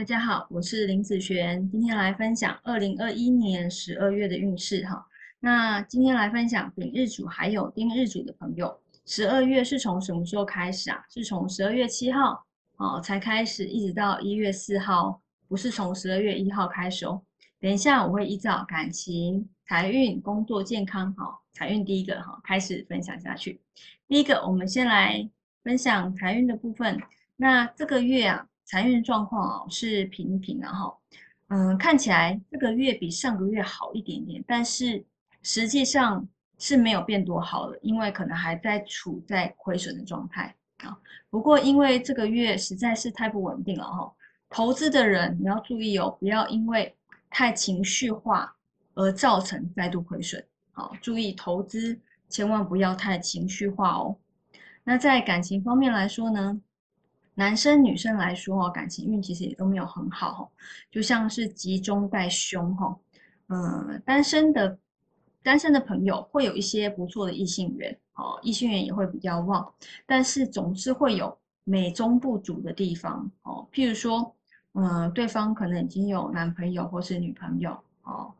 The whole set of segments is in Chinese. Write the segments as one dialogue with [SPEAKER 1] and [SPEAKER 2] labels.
[SPEAKER 1] 大家好，我是林子璇，今天来分享二零二一年十二月的运势哈。那今天来分享丙日主还有丁日主的朋友，十二月是从什么时候开始啊？是从十二月七号哦才开始，一直到一月四号，不是从十二月一号开始哦。等一下我会依照感情、财运、工作、健康哈，财运第一个哈开始分享下去。第一个，我们先来分享财运的部分。那这个月啊。财运状况啊是平平的哈，嗯，看起来这个月比上个月好一点点，但是实际上是没有变多好了，因为可能还在处在亏损的状态啊。不过因为这个月实在是太不稳定了哈，投资的人你要注意哦，不要因为太情绪化而造成再度亏损。好，注意投资千万不要太情绪化哦。那在感情方面来说呢？男生女生来说哦，感情运其实也都没有很好哦就像是集中在胸哈。嗯，单身的单身的朋友会有一些不错的异性缘哦，异性缘也会比较旺，但是总是会有美中不足的地方哦。譬如说，嗯，对方可能已经有男朋友或是女朋友哦，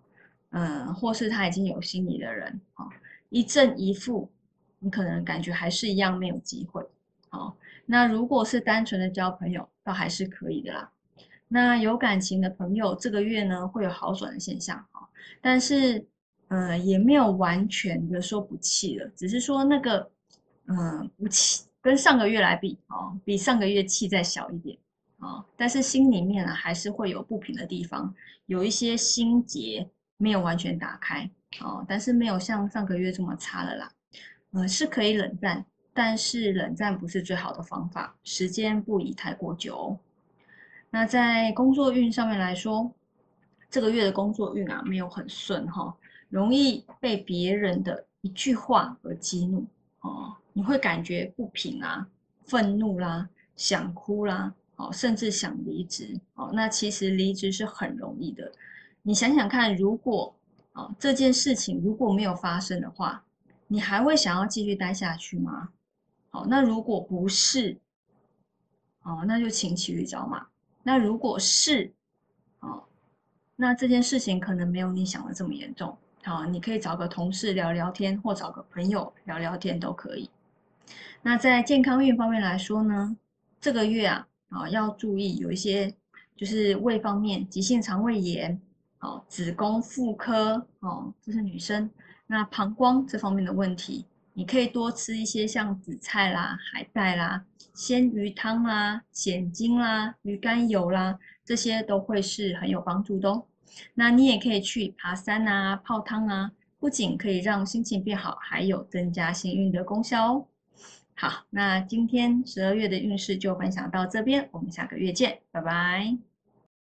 [SPEAKER 1] 嗯，或是他已经有心仪的人哦，一正一负，你可能感觉还是一样没有机会。那如果是单纯的交朋友，倒还是可以的啦。那有感情的朋友，这个月呢会有好转的现象啊，但是，呃，也没有完全的说不气了，只是说那个，嗯，不气跟上个月来比哦，比上个月气再小一点啊，但是心里面呢还是会有不平的地方，有一些心结没有完全打开哦，但是没有像上个月这么差了啦，呃，是可以冷战。但是冷战不是最好的方法，时间不宜太过久。那在工作运上面来说，这个月的工作运啊没有很顺哈，容易被别人的一句话而激怒哦，你会感觉不平啊、愤怒啦、想哭啦，哦，甚至想离职哦。那其实离职是很容易的，你想想看，如果啊这件事情如果没有发生的话，你还会想要继续待下去吗？好，那如果不是，哦，那就请骑驴找马。那如果是，哦，那这件事情可能没有你想的这么严重。好，你可以找个同事聊聊天，或找个朋友聊聊天都可以。那在健康运方面来说呢，这个月啊，啊要注意有一些就是胃方面，急性肠胃炎，哦，子宫、妇科，哦，这是女生，那膀胱这方面的问题。你可以多吃一些像紫菜啦、海带啦、鲜鱼汤啦、鲜精啦、鱼肝油啦，这些都会是很有帮助的哦。那你也可以去爬山啊、泡汤啊，不仅可以让心情变好，还有增加幸运的功效哦。好，那今天十二月的运势就分享到这边，我们下个月见，拜拜。